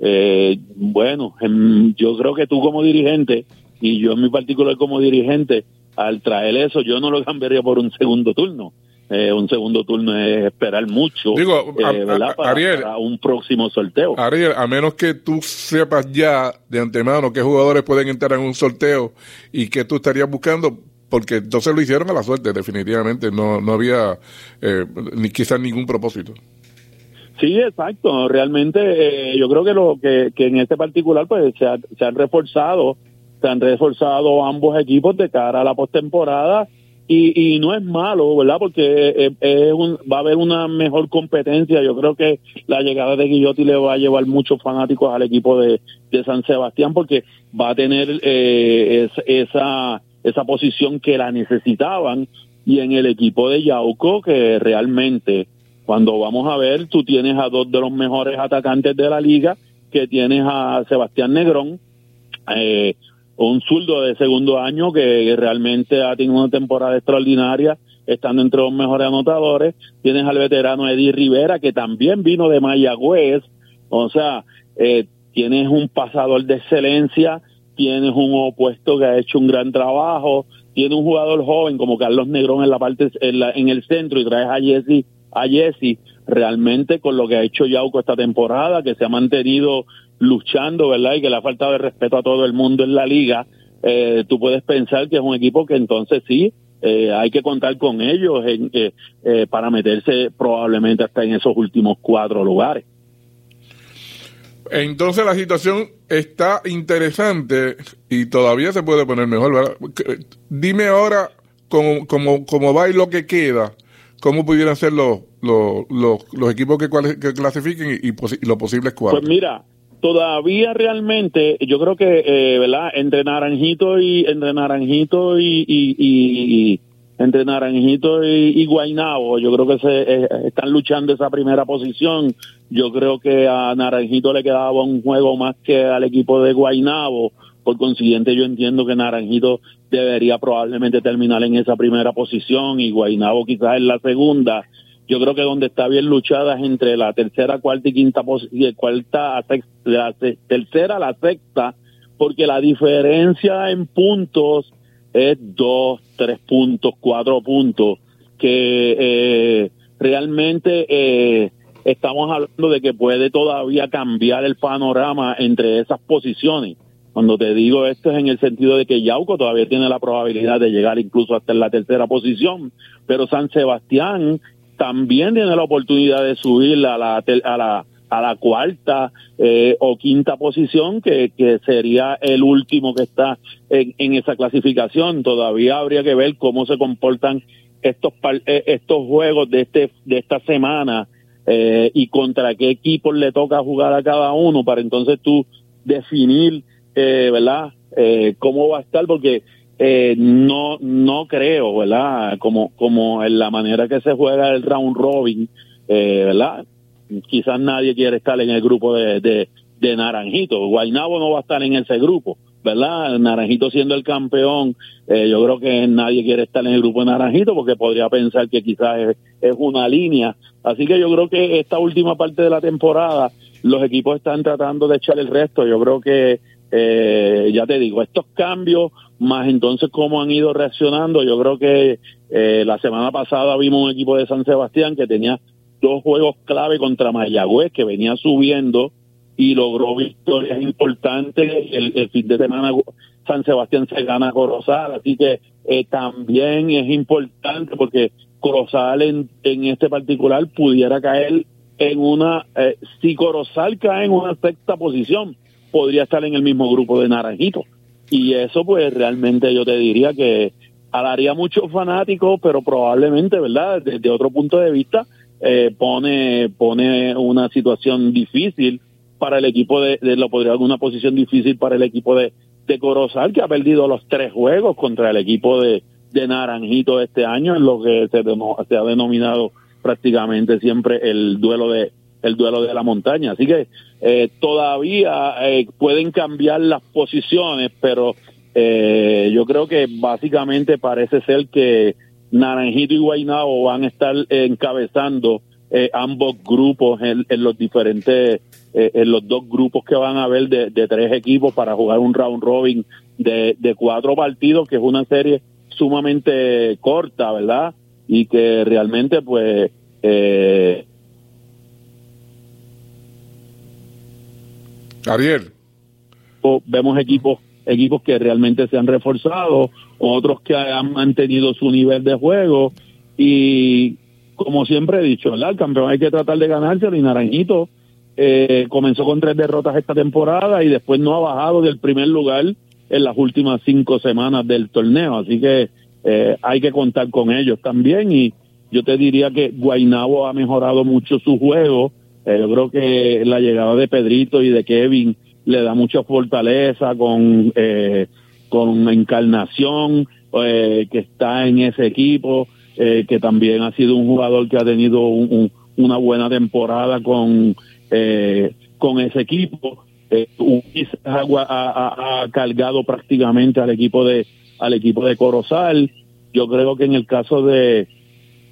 Eh, bueno, yo creo que tú como dirigente y yo en mi particular como dirigente, al traer eso, yo no lo cambiaría por un segundo turno. Eh, un segundo turno es esperar mucho Digo, eh, para, un próximo sorteo. Ariel, a menos que tú sepas ya de antemano qué jugadores pueden entrar en un sorteo y que tú estarías buscando, porque entonces lo hicieron a la suerte, definitivamente, no, no había eh, ni quizás ningún propósito. Sí, exacto. Realmente yo creo que lo que, que en este particular pues se, se han reforzado se han reforzado ambos equipos de cara a la postemporada y, y no es malo, ¿verdad? Porque es, va a haber una mejor competencia. Yo creo que la llegada de Guillotti le va a llevar muchos fanáticos al equipo de, San Sebastián porque va a tener eh, esa, esa posición que la necesitaban y en el equipo de Yauco que realmente cuando vamos a ver tú tienes a dos de los mejores atacantes de la liga que tienes a Sebastián Negrón eh, un zurdo de segundo año que realmente ha tenido una temporada extraordinaria, estando entre los mejores anotadores. Tienes al veterano Eddie Rivera, que también vino de Mayagüez. O sea, eh, tienes un pasador de excelencia, tienes un opuesto que ha hecho un gran trabajo, tienes un jugador joven como Carlos Negrón en la parte en, en el centro y traes a Jesse a Jesse realmente con lo que ha hecho Yauco esta temporada, que se ha mantenido luchando, ¿verdad? Y que le ha faltado de respeto a todo el mundo en la liga, eh, tú puedes pensar que es un equipo que entonces sí, eh, hay que contar con ellos en, eh, eh, para meterse probablemente hasta en esos últimos cuatro lugares. Entonces la situación está interesante y todavía se puede poner mejor, ¿verdad? Dime ahora cómo, cómo, cómo va y lo que queda, cómo pudieran ser los, los, los, equipos que, que clasifiquen y, y, los posibles cuatro. Pues mira, todavía realmente yo creo que eh, verdad entre naranjito y entre naranjito y, y, entre Naranjito y, Guainabo. Yo creo que se eh, están luchando esa primera posición. Yo creo que a Naranjito le quedaba un juego más que al equipo de Guainabo. Por consiguiente, yo entiendo que Naranjito debería probablemente terminar en esa primera posición y Guainabo quizás en la segunda. Yo creo que donde está bien luchada es entre la tercera, cuarta y quinta posición, cuarta, la tercera, la sexta, porque la diferencia en puntos es dos, tres puntos, cuatro puntos, que eh, realmente eh, estamos hablando de que puede todavía cambiar el panorama entre esas posiciones. Cuando te digo esto es en el sentido de que Yauco todavía tiene la probabilidad de llegar incluso hasta la tercera posición, pero San Sebastián también tiene la oportunidad de subir a la, a la, a la cuarta eh, o quinta posición, que, que, sería el último que está en, en, esa clasificación. Todavía habría que ver cómo se comportan estos, eh, estos juegos de, este, de esta semana eh, y contra qué equipos le toca jugar a cada uno para entonces tú definir eh, ¿verdad? Eh, cómo va a estar, porque eh, no no creo, ¿verdad? Como, como en la manera que se juega el round robin, eh, ¿verdad? Quizás nadie quiere estar en el grupo de, de, Naranjito. Guainabo no va a estar en ese grupo, ¿verdad? Naranjito siendo el campeón, eh, yo creo que nadie quiere estar en el grupo de Naranjito porque podría pensar que quizás es, es, una línea. Así que yo creo que esta última parte de la temporada los equipos están tratando de echar el resto. Yo creo que eh, ya te digo, estos cambios, más entonces cómo han ido reaccionando, yo creo que eh, la semana pasada vimos un equipo de San Sebastián que tenía dos juegos clave contra Mayagüez, que venía subiendo y logró victorias importantes. El, fin de semana San Sebastián se gana Corozal, así que eh, también es importante porque Corozal en, en este particular pudiera caer en una, eh, si Corozal cae en una sexta posición, podría estar en el mismo grupo de Naranjito. Y eso pues realmente yo te diría que halaría muchos fanáticos, pero probablemente, ¿verdad? Desde otro punto de vista, eh, pone, pone una situación difícil para el equipo de, lo podría una posición difícil para el equipo de, de Corozal, que ha perdido los tres juegos contra el equipo de, de Naranjito este año, en lo que se, se ha denominado prácticamente siempre el duelo de el duelo de la montaña. Así que eh, todavía eh, pueden cambiar las posiciones, pero eh, yo creo que básicamente parece ser que Naranjito y Guaynabo van a estar encabezando ambos grupos en, los diferentes, en los dos grupos que van a haber de, tres equipos para jugar un round robin de, de cuatro partidos, que es una serie sumamente corta, ¿verdad? Y que realmente pues eh, Ariel. Vemos equipos equipos que realmente se han reforzado, otros que han mantenido su nivel de juego y como siempre he dicho, ¿verdad? el campeón hay que tratar de ganarse y Naranjito eh, comenzó con tres derrotas esta temporada y después no ha bajado del primer lugar en las últimas cinco semanas del torneo, así que eh, hay que contar con ellos también y yo te diría que Guainabo ha mejorado mucho su juego, yo creo que la llegada de Pedrito y de Kevin le da mucha fortaleza con, eh, con Encarnación, eh, que está en ese equipo, eh, que también ha sido un jugador que ha tenido una buena temporada con, eh, con ese equipo. Eh, ha, ha, ha, cargado prácticamente al equipo de al equipo de Corozal. Yo creo que en el caso de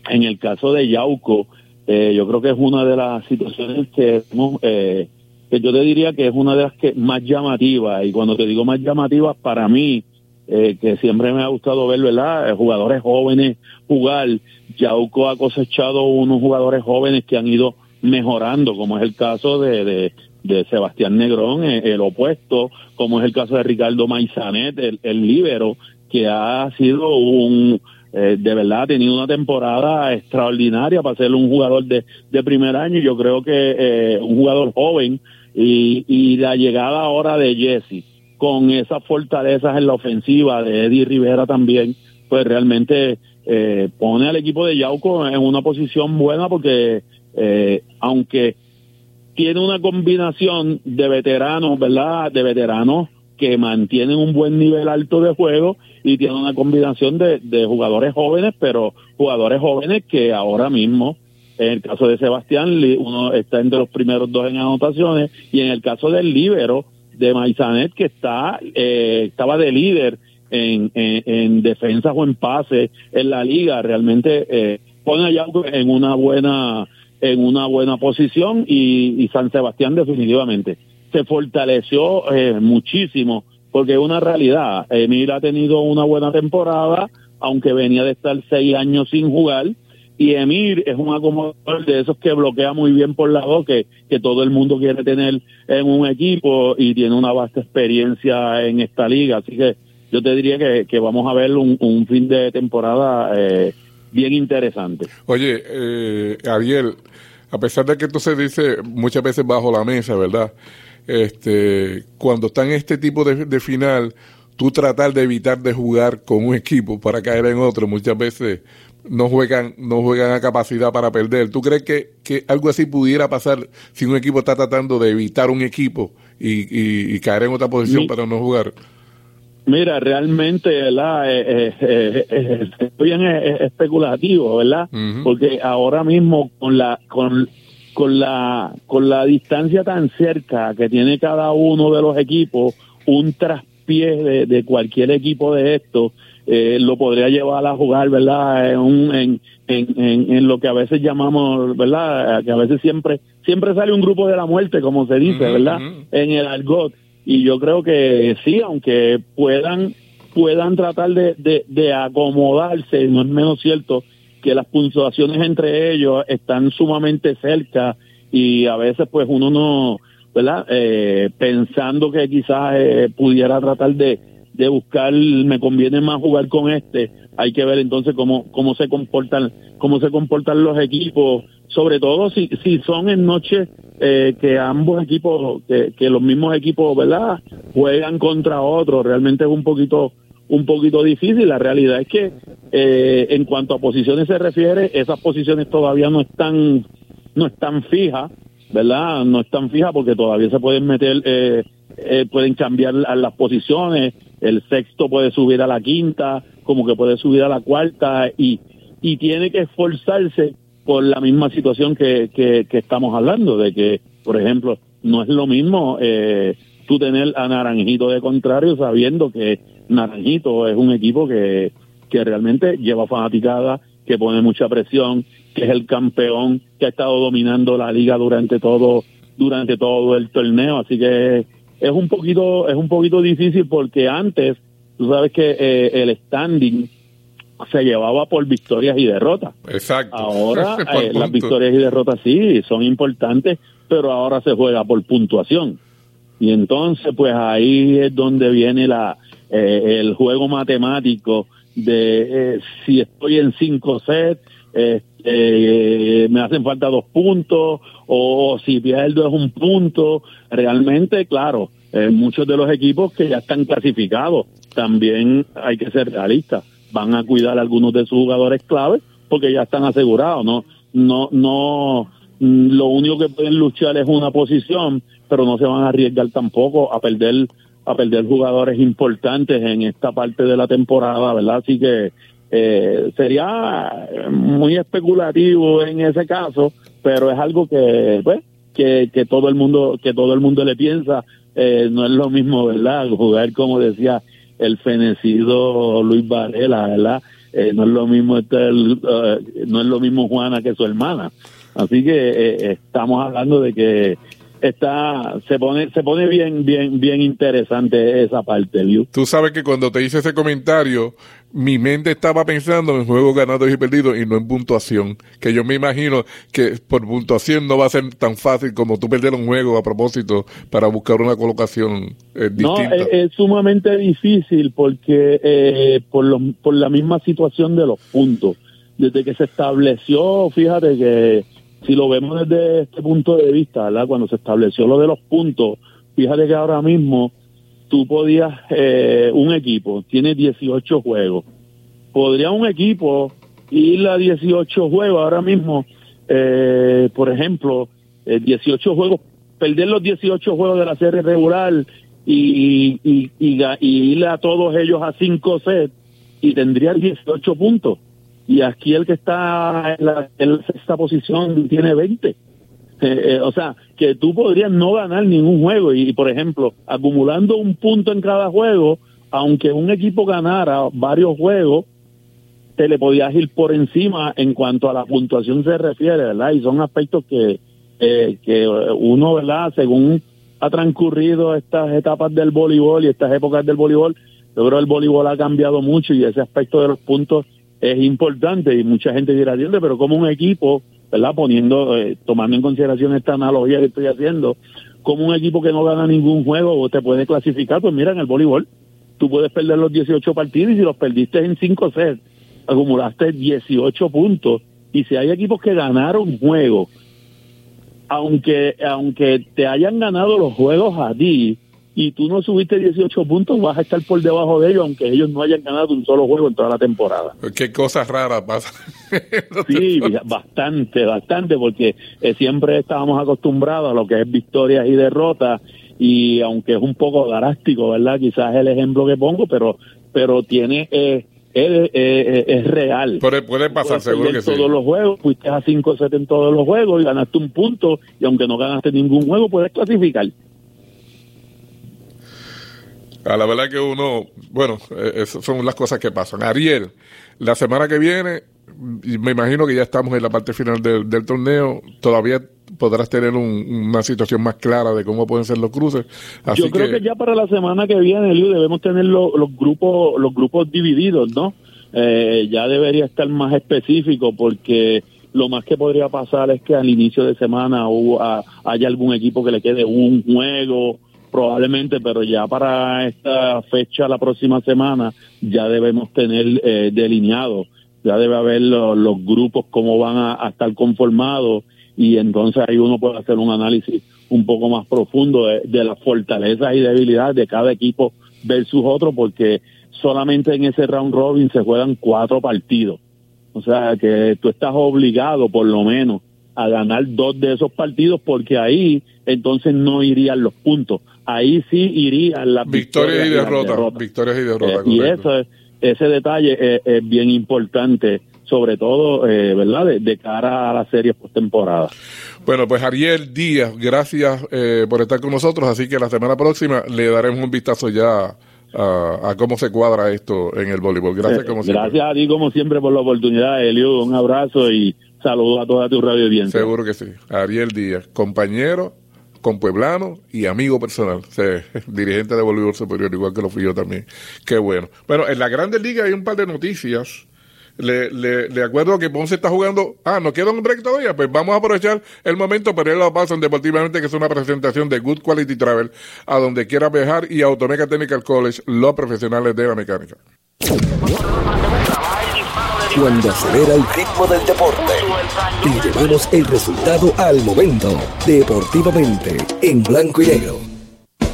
en el caso de Yauco, eh, yo creo que es una de las situaciones que, eh, que yo te diría que es una de las que más llamativas, y cuando te digo más llamativas, para mí, eh, que siempre me ha gustado ver, ¿verdad? Jugadores jóvenes jugar. Yauco ha cosechado unos jugadores jóvenes que han ido mejorando, como es el caso de, de, Sebastián Negrón, el, opuesto, como es el caso de Ricardo Maizanet, el, el líbero, que ha sido un eh, de verdad ha tenido una temporada extraordinaria para ser un jugador de, de primer año. Yo creo que eh, un jugador joven y, y la llegada ahora de Jesse con esas fortalezas en la ofensiva de Eddie Rivera también, pues realmente eh, pone al equipo de Yauco en una posición buena porque eh, aunque tiene una combinación de veteranos, ¿verdad? De veteranos que mantienen un buen nivel alto de juego y tienen una combinación de, de jugadores jóvenes, pero jugadores jóvenes que ahora mismo, en el caso de Sebastián, uno está entre los primeros dos en anotaciones, y en el caso del líbero de Maizanet, que está eh, estaba de líder en, en, defensa o en pase en la liga, realmente eh, pone allá en una buena en una buena posición y, y San Sebastián definitivamente se fortaleció eh, muchísimo porque es una realidad. Emil ha tenido una buena temporada, aunque venía de estar seis años sin jugar. Y Emir es un acomodador de esos que bloquea muy bien por la voz, que, todo el mundo quiere tener en un equipo y tiene una vasta experiencia en esta liga. Así que yo te diría que, vamos a ver un, fin de temporada eh, bien interesante. Oye, eh, Ariel, a pesar de que esto se dice muchas veces bajo la mesa, ¿verdad? Este, cuando está en este tipo de, final, tú tratar de evitar de jugar con un equipo para caer en otro, muchas veces no juegan, no juegan a capacidad para perder. ¿Tú crees que, que algo así pudiera pasar si un equipo está tratando de evitar un equipo y, y, caer en otra posición para no jugar? Mira, realmente, ¿verdad? Eh, eh, eh, eh bien especulativo, ¿verdad? Porque ahora mismo con la con con la, con la distancia tan cerca que tiene cada uno de los equipos, un traspié de, cualquier equipo de estos eh, lo podría llevar a jugar, ¿verdad? En, en, en, en, lo que a veces llamamos, ¿verdad? Que a veces siempre, siempre sale un grupo de la muerte, como se dice, ¿verdad? En el argot. Y yo creo que sí, aunque puedan, puedan tratar de, de, de acomodarse, no es menos cierto que las puntuaciones entre ellos están sumamente cerca y a veces pues uno no, ¿verdad? Eh, pensando que quizás eh, pudiera tratar de, de buscar, me conviene más jugar con este, hay que ver entonces cómo, cómo se comportan, cómo se comportan los equipos, sobre todo si, si son en noches eh, que ambos equipos, que, que los mismos equipos, ¿verdad? Juegan contra otros, realmente es un poquito un poquito difícil. La realidad es que eh, en cuanto a posiciones se refiere, esas posiciones todavía no están no están fijas, ¿verdad? No están fijas porque todavía se pueden meter, eh, eh, pueden cambiar las posiciones. El sexto puede subir a la quinta, como que puede subir a la cuarta y y tiene que esforzarse por la misma situación que, que, que estamos hablando, de que, por ejemplo, no es lo mismo eh, tú tener a Naranjito de contrario sabiendo que Naranjito es un equipo que, que realmente lleva fanaticada, que pone mucha presión, que es el campeón, que ha estado dominando la liga durante todo, durante todo el torneo, así que es un poquito, es un poquito difícil porque antes, tú sabes que eh, el standing se llevaba por victorias y derrotas. Exacto. Ahora eh, las victorias y derrotas sí son importantes, pero ahora se juega por puntuación. Y entonces, pues ahí es donde viene la, eh, el juego matemático de eh, si estoy en cinco sets, eh, me hacen falta dos puntos, o si pierdo es un punto. Realmente, claro, muchos de los equipos que ya están clasificados, también hay que ser realistas, van a cuidar a algunos de sus jugadores claves porque ya están asegurados, no, no, no, lo único que pueden luchar es una posición, pero no se van a arriesgar tampoco a perder a perder jugadores importantes en esta parte de la temporada, ¿verdad? Así que eh, sería muy especulativo en ese caso, pero es algo que, pues, que, que todo el mundo, que todo el mundo le piensa. Eh, no es lo mismo, ¿verdad? Jugar como decía el fenecido Luis Varela, ¿verdad? Eh, no es lo mismo este, no es lo mismo Juana que su hermana. Así que estamos hablando de que está se pone se pone bien bien bien interesante esa parte Liu. tú sabes que cuando te hice ese comentario mi mente estaba pensando en juegos ganados y perdidos y no en puntuación. Que yo me imagino que por puntuación no va a ser tan fácil como tú perder un juego a propósito para buscar una colocación eh, distinta. no es, sumamente difícil porque eh, por los, por la misma situación de los puntos. Desde que se estableció fíjate que si lo vemos desde este punto de vista. Cuando se estableció lo de los puntos, fíjate que ahora mismo tú podías, eh, un equipo tiene 18 juegos. Podría un equipo ir a 18 juegos ahora mismo, eh, por ejemplo, 18 eh, juegos, perder los 18 juegos de la serie regular y, y, y, y ir a todos ellos a cinco sets y tendría 18 puntos. Y aquí el que está en la, sexta posición tiene 20. Eh, eh, o sea, que tú podrías no ganar ningún juego y, por ejemplo, acumulando un punto en cada juego, aunque un equipo ganara varios juegos, te le podías ir por encima en cuanto a la puntuación se refiere, ¿verdad? Y son aspectos que, eh, que uno, ¿verdad? Según ha transcurrido estas etapas del voleibol y estas épocas del voleibol, yo creo que el voleibol ha cambiado mucho y ese aspecto de los puntos es importante y mucha gente dirá, pero como un equipo, ¿verdad? Poniendo, eh, tomando en consideración esta analogía que estoy haciendo, como un equipo que no gana ningún juego te puede clasificar, pues mira, en el voleibol tú puedes perder los 18 partidos y si los perdiste en 5 sets, acumulaste 18 puntos. Y si hay equipos que ganaron juegos, aunque, aunque te hayan ganado los juegos a ti, y tú no subiste 18 puntos, vas a estar por debajo de ellos, aunque ellos no hayan ganado un solo juego en toda la temporada. Qué cosas raras pasan. sí, bastante, bastante, porque eh, siempre estábamos acostumbrados a lo que es victorias y derrotas, y aunque es un poco drástico, ¿verdad? Quizás es el ejemplo que pongo, pero, pero tiene... Eh, es, real. Puede, puede pasar, seguro que todos los juegos, fuiste a 5-7 en todos los juegos y ganaste un punto, y aunque no ganaste ningún juego, puedes clasificar. A la verdad que uno, bueno, eh, esas son las cosas que pasan. Ariel, la semana que viene, me imagino que ya estamos en la parte final del, torneo, todavía podrás tener una situación más clara de cómo pueden ser los cruces. Yo creo que, ya para la semana que viene, Liu, debemos tener los grupos los grupos divididos, ¿no? Eh, ya debería estar más específico porque lo más que podría pasar es que al inicio de semana hubo, haya algún equipo que le quede un juego probablemente, pero ya para esta fecha, la próxima semana, ya debemos tener eh, delineado, ya debe haber los grupos, cómo van a, estar conformados, y entonces ahí uno puede hacer un análisis un poco más profundo de, de las fortalezas y debilidades de cada equipo versus otro, porque solamente en ese round robin se juegan cuatro partidos. O sea que tú estás obligado, por lo menos, a ganar dos de esos partidos porque ahí entonces no irían los puntos. Ahí sí irían las victorias, y, derrotas, Victorias y derrotas. Eh, y eso, ese detalle es, bien importante sobre todo, eh, ¿verdad?, de, cara a las series postemporada. Bueno, pues Ariel Díaz, gracias eh, por estar con nosotros, así que la semana próxima le daremos un vistazo ya a, cómo se cuadra esto en el voleibol. Gracias como siempre. Gracias a ti como siempre por la oportunidad, Elio, un abrazo y Saludos a toda tu radio audiencia. Seguro que sí. Ariel Díaz, compañero, compueblano y amigo personal. dirigente de voleibol superior, igual que lo fui yo también. Qué bueno. Bueno, en la Grandes Ligas hay un par de noticias. Le, le, acuerdo que Ponce está jugando. Ah, ¿no queda un break todavía? Pues vamos a aprovechar el momento para ir a en Deportivamente, que es una presentación de Good Quality Travel, a donde quiera viajar, y Automeca Technical College, los profesionales de la mecánica cuando acelera el ritmo del deporte. Y llevamos el resultado al momento. Deportivamente, en blanco y negro.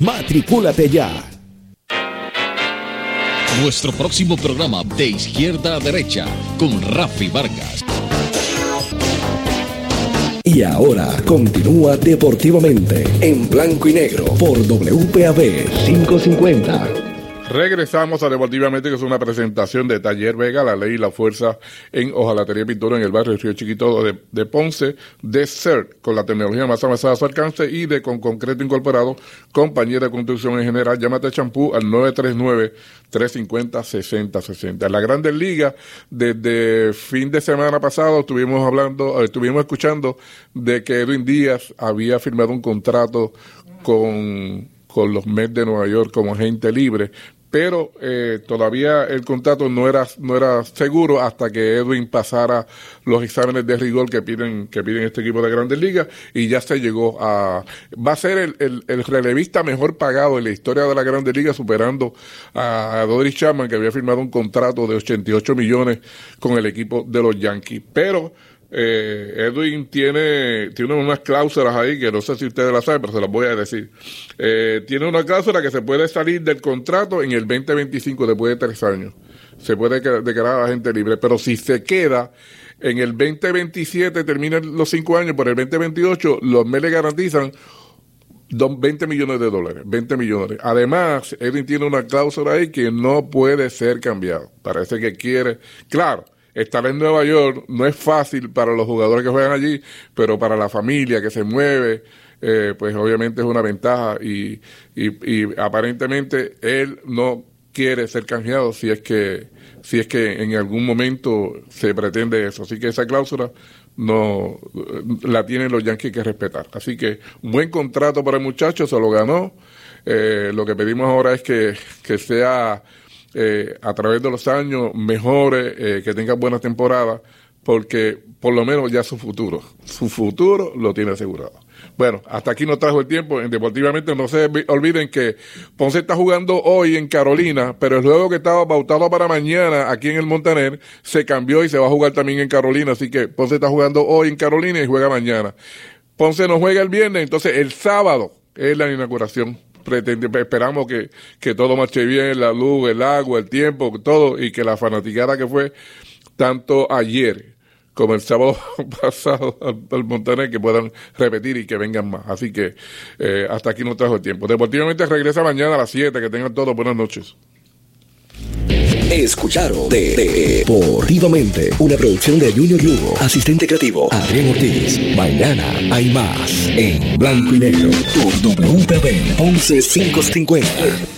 Matricúlate ya. Nuestro próximo programa de izquierda a derecha con Rafi Vargas. Y ahora continúa deportivamente en blanco y negro por WPAB 550. Regresamos a Deportivamente, que es una presentación de Taller Vega, la ley y la fuerza en hojalatería y pintura en el barrio Río Chiquito de, Ponce, de CERT, con la tecnología más avanzada a su alcance y de con concreto incorporado, compañía de construcción en general. Llámate champú al 939-350-6060. En la Grandes Ligas, desde fin de semana pasado, estuvimos hablando, eh, estuvimos escuchando de que Edwin Díaz había firmado un contrato con con los Mets de Nueva York como agente libre, pero eh, todavía el contrato no era no era seguro hasta que Edwin pasara los exámenes de rigor que piden que piden este equipo de Grandes Ligas y ya se llegó a va a ser el, el, relevista mejor pagado en la historia de la Grandes Ligas superando a, a Doris Chapman que había firmado un contrato de 88 millones con el equipo de los Yankees. Pero eh, Edwin tiene, tiene unas cláusulas ahí que no sé si ustedes las saben, pero se las voy a decir. Eh, tiene una cláusula que se puede salir del contrato en el 2025 después de tres años. Se puede declarar a la gente libre, pero si se queda en el 2027, terminan los cinco años, por el 2028, los MES le garantizan 20 millones de dólares, 20 millones. Además, Edwin tiene una cláusula ahí que no puede ser cambiado. Parece que quiere, claro, estar en Nueva York no es fácil para los jugadores que juegan allí, pero para la familia que se mueve, eh, pues obviamente es una ventaja y, y, aparentemente él no quiere ser canjeado si es que si es que en algún momento se pretende eso. Así que esa cláusula no la tienen los Yankees que respetar. Así que buen contrato para el muchacho, se lo ganó. Eh, lo que pedimos ahora es que, que sea eh, a través de los años mejore, eh, que tenga buenas temporadas, porque por lo menos ya su futuro, su futuro lo tiene asegurado. Bueno, hasta aquí nos trajo el tiempo. En Deportivamente no se olviden que Ponce está jugando hoy en Carolina, pero el juego que estaba pautado para mañana aquí en el Montaner se cambió y se va a jugar también en Carolina. Así que Ponce está jugando hoy en Carolina y juega mañana. Ponce no juega el viernes, entonces el sábado es la inauguración esperamos que, que todo marche bien, la luz, el agua, el tiempo, todo, y que la fanaticada que fue tanto ayer como el sábado pasado al, Montaner que puedan repetir y que vengan más. Así que eh, hasta aquí no trajo el tiempo. Deportivamente regresa mañana a las 7. Que tengan todos buenas noches. Escucharon de, Deportivamente, una producción de Junior Lugo, asistente creativo Adrián Ortiz. Mañana hay más en blanco y negro por WPB 11550.